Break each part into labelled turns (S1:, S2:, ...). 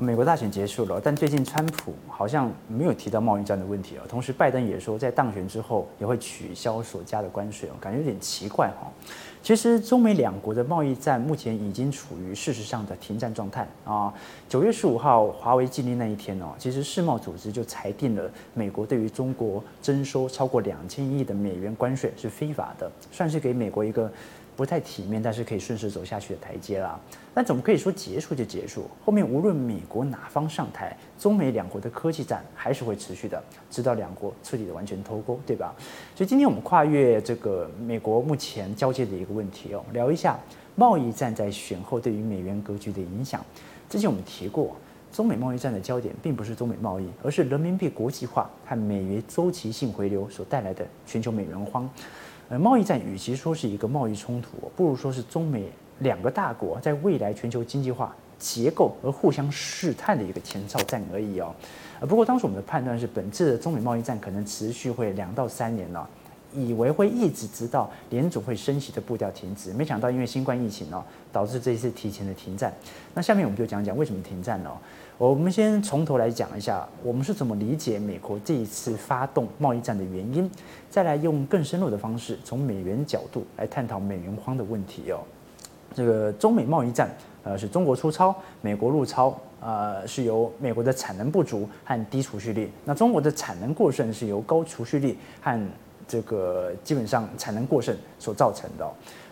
S1: 美国大选结束了，但最近川普好像没有提到贸易战的问题啊。同时，拜登也说在当选之后也会取消所加的关税哦，感觉有点奇怪哈。其实，中美两国的贸易战目前已经处于事实上的停战状态啊。九月十五号，华为禁令那一天哦，其实世贸组织就裁定了美国对于中国征收超过两千亿的美元关税是非法的，算是给美国一个。不太体面，但是可以顺势走下去的台阶啦。但怎么可以说结束就结束？后面无论美国哪方上台，中美两国的科技战还是会持续的，直到两国彻底的完全脱钩，对吧？所以今天我们跨越这个美国目前交界的一个问题哦，聊一下贸易战在选后对于美元格局的影响。之前我们提过，中美贸易战的焦点并不是中美贸易，而是人民币国际化和美元周期性回流所带来的全球美元荒。呃，贸易战与其说是一个贸易冲突，不如说是中美两个大国在未来全球经济化结构而互相试探的一个前哨战而已哦。不过当时我们的判断是，本次的中美贸易战可能持续会两到三年了，以为会一直直到联准会升息的步调停止，没想到因为新冠疫情呢，导致这一次提前的停战。那下面我们就讲讲为什么停战呢？我们先从头来讲一下，我们是怎么理解美国这一次发动贸易战的原因，再来用更深入的方式，从美元角度来探讨美元荒的问题哦。这个中美贸易战，呃，是中国出超，美国入超，呃，是由美国的产能不足和低储蓄率，那中国的产能过剩是由高储蓄率和这个基本上产能过剩所造成的。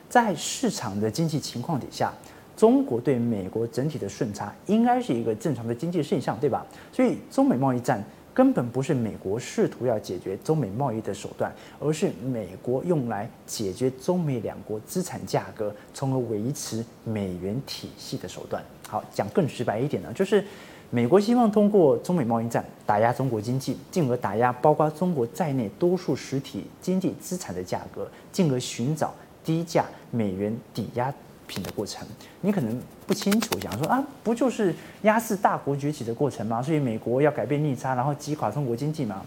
S1: 在市场的经济情况底下。中国对美国整体的顺差应该是一个正常的经济现象，对吧？所以中美贸易战根本不是美国试图要解决中美贸易的手段，而是美国用来解决中美两国资产价格，从而维持美元体系的手段。好，讲更直白一点呢，就是美国希望通过中美贸易战打压中国经济，进而打压包括中国在内多数实体经济资产的价格，进而寻找低价美元抵押品的过程，你可能不清楚，想说啊，不就是压制大国崛起的过程吗？所以美国要改变逆差，然后击垮中国经济吗？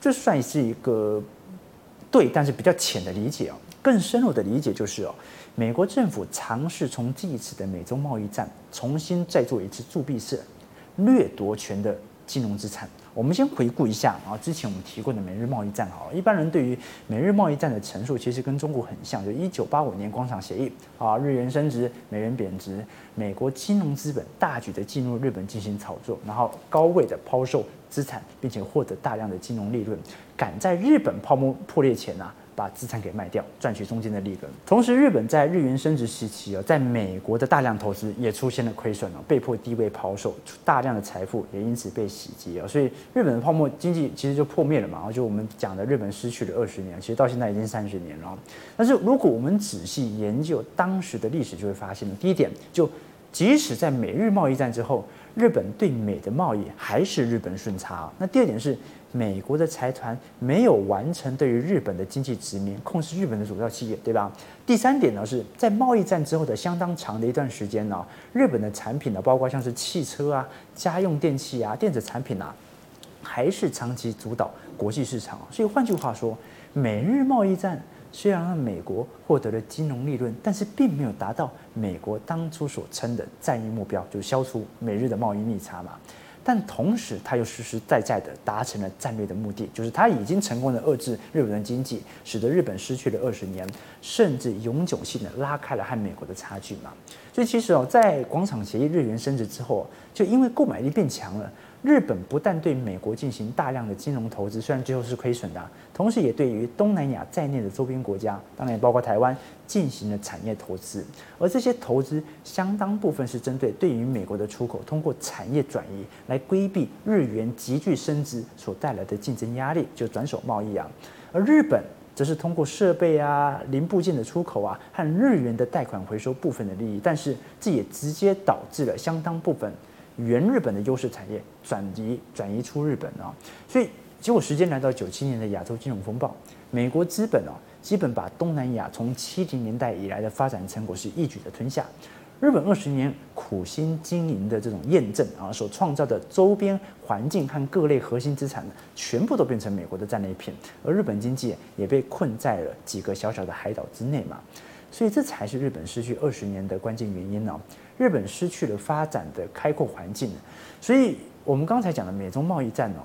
S1: 这算是一个对，但是比较浅的理解哦。更深入的理解就是哦，美国政府尝试从这一次的美中贸易战重新再做一次铸币式掠夺权的金融资产。我们先回顾一下啊，之前我们提过的美日贸易战哈，一般人对于美日贸易战的陈述其实跟中国很像，就一九八五年广场协议啊，日元升值，美元贬值，美国金融资本大举的进入日本进行炒作，然后高位的抛售资产，并且获得大量的金融利润，赶在日本泡沫破裂前啊。把资产给卖掉，赚取中间的利润。同时，日本在日元升值时期啊，在美国的大量投资也出现了亏损了，被迫低位抛售，大量的财富也因此被洗劫啊。所以，日本的泡沫经济其实就破灭了嘛。然后就我们讲的，日本失去了二十年，其实到现在已经三十年了。但是，如果我们仔细研究当时的历史，就会发现，第一点，就即使在美日贸易战之后，日本对美的贸易还是日本顺差。那第二点是。美国的财团没有完成对于日本的经济殖民，控制日本的主要企业，对吧？第三点呢，是在贸易战之后的相当长的一段时间呢，日本的产品呢，包括像是汽车啊、家用电器啊、电子产品啊，还是长期主导国际市场。所以换句话说，美日贸易战虽然让美国获得了金融利润，但是并没有达到美国当初所称的战役目标，就是消除美日的贸易逆差嘛。但同时，他又实实在在的达成了战略的目的，就是他已经成功的遏制日本的经济，使得日本失去了二十年，甚至永久性的拉开了和美国的差距嘛。所以其实哦，在广场协议日元升值之后，就因为购买力变强了。日本不但对美国进行大量的金融投资，虽然最后是亏损的，同时也对于东南亚在内的周边国家，当然也包括台湾，进行了产业投资。而这些投资相当部分是针对对于美国的出口，通过产业转移来规避日元急剧升值所带来的竞争压力，就转手贸易啊。而日本则是通过设备啊、零部件的出口啊和日元的贷款回收部分的利益，但是这也直接导致了相当部分。原日本的优势产业转移转移出日本啊，所以结果时间来到九七年的亚洲金融风暴，美国资本啊基本把东南亚从七零年代以来的发展成果是一举的吞下，日本二十年苦心经营的这种验证啊所创造的周边环境和各类核心资产呢，全部都变成美国的战利品，而日本经济也被困在了几个小小的海岛之内嘛。所以这才是日本失去二十年的关键原因呢。日本失去了发展的开阔环境，所以我们刚才讲的美中贸易战哦，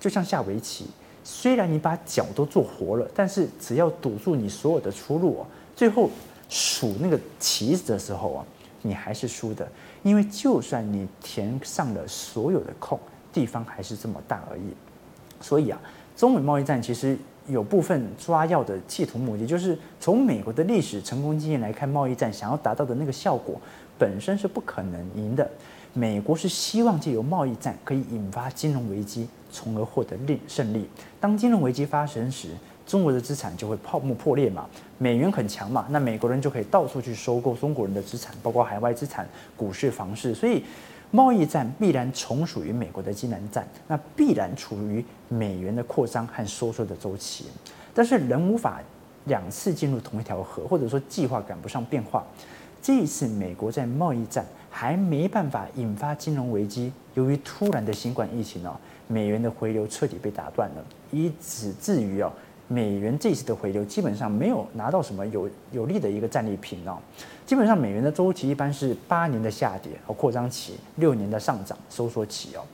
S1: 就像下围棋，虽然你把脚都做活了，但是只要堵住你所有的出路哦，最后数那个棋子的时候啊，你还是输的，因为就算你填上了所有的空，地方还是这么大而已。所以啊，中美贸易战其实有部分抓要的企图目的，就是从美国的历史成功经验来看，贸易战想要达到的那个效果本身是不可能赢的。美国是希望借由贸易战可以引发金融危机，从而获得利胜利。当金融危机发生时，中国的资产就会泡沫破裂嘛，美元很强嘛，那美国人就可以到处去收购中国人的资产，包括海外资产、股市、房市，所以。贸易战必然从属于美国的金南战，那必然处于美元的扩张和收缩的周期。但是人无法两次进入同一条河，或者说计划赶不上变化。这一次美国在贸易战还没办法引发金融危机，由于突然的新冠疫情哦，美元的回流彻底被打断了，以此至于哦。美元这次的回流基本上没有拿到什么有有利的一个战利品哦，基本上美元的周期一般是八年的下跌和扩张期，六年的上涨收缩期哦，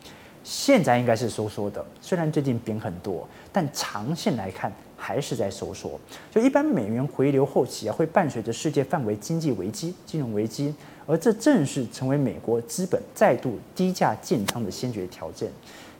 S1: 现在应该是收缩的，虽然最近贬很多，但长线来看还是在收缩。就一般美元回流后期啊，会伴随着世界范围经济危机、金融危机，而这正是成为美国资本再度低价建仓的先决条件。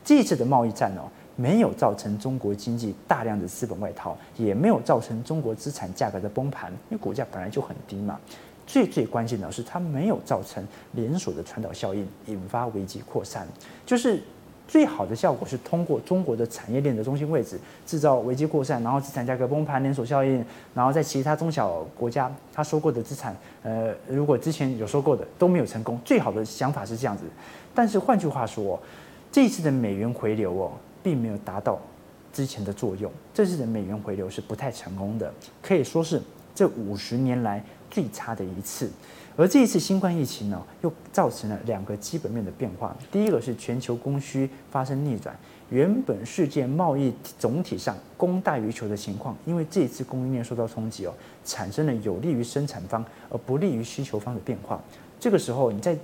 S1: 这次的贸易战哦。没有造成中国经济大量的资本外逃，也没有造成中国资产价格的崩盘，因为股价本来就很低嘛。最最关键的是，它没有造成连锁的传导效应，引发危机扩散。就是最好的效果是通过中国的产业链的中心位置，制造危机扩散，然后资产价格崩盘，连锁效应，然后在其他中小国家，他收购的资产，呃，如果之前有收购的都没有成功，最好的想法是这样子。但是换句话说，这次的美元回流哦。并没有达到之前的作用，这次的美元回流是不太成功的，可以说是这五十年来最差的一次。而这一次新冠疫情呢，又造成了两个基本面的变化。第一个是全球供需发生逆转，原本世界贸易总体上供大于求的情况，因为这一次供应链受到冲击哦，产生了有利于生产方而不利于需求方的变化。这个时候你在。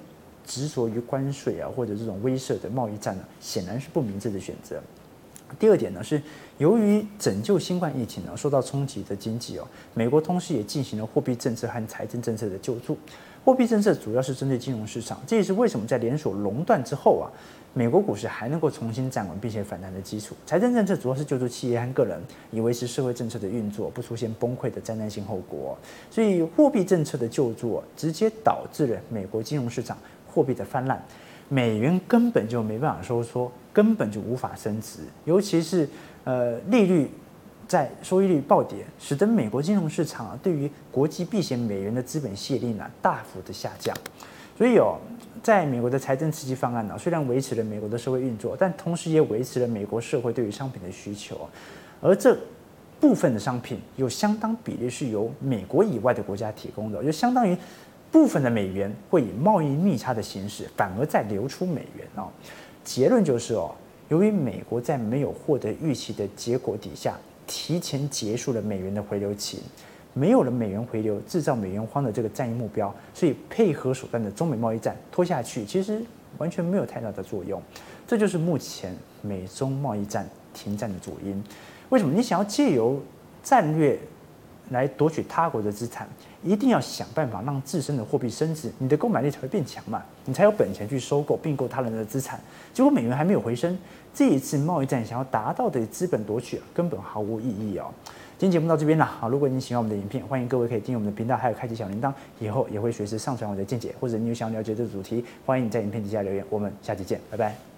S1: 执着于关税啊，或者这种威慑的贸易战呢，显然是不明智的选择。第二点呢，是由于拯救新冠疫情呢受到冲击的经济哦，美国同时也进行了货币政策和财政政策的救助。货币政策主要是针对金融市场，这也是为什么在连锁垄断之后啊，美国股市还能够重新站稳并且反弹的基础。财政政策主要是救助企业和个人，以维持社会政策的运作，不出现崩溃的灾难性后果。所以货币政策的救助直接导致了美国金融市场。货币的泛滥，美元根本就没办法收缩，根本就无法升值，尤其是呃利率在收益率暴跌，使得美国金融市场啊对于国际避险美元的资本吸引力呢大幅的下降。所以哦，在美国的财政刺激方案呢，虽然维持了美国的社会运作，但同时也维持了美国社会对于商品的需求，而这部分的商品有相当比例是由美国以外的国家提供的，就相当于。部分的美元会以贸易逆差的形式，反而再流出美元哦。结论就是哦，由于美国在没有获得预期的结果底下，提前结束了美元的回流期，没有了美元回流制造美元荒的这个战役目标，所以配合手段的中美贸易战拖下去，其实完全没有太大的作用。这就是目前美中贸易战停战的主因。为什么？你想要借由战略来夺取他国的资产？一定要想办法让自身的货币升值，你的购买力才会变强嘛，你才有本钱去收购并购他人的资产。结果美元还没有回升，这一次贸易战想要达到的资本夺取根本毫无意义哦。今天节目到这边了，好，如果你喜欢我们的影片，欢迎各位可以订阅我们的频道，还有开启小铃铛，以后也会随时上传我的见解，或者你有想了解这个主题，欢迎你在影片底下留言。我们下期见，拜拜。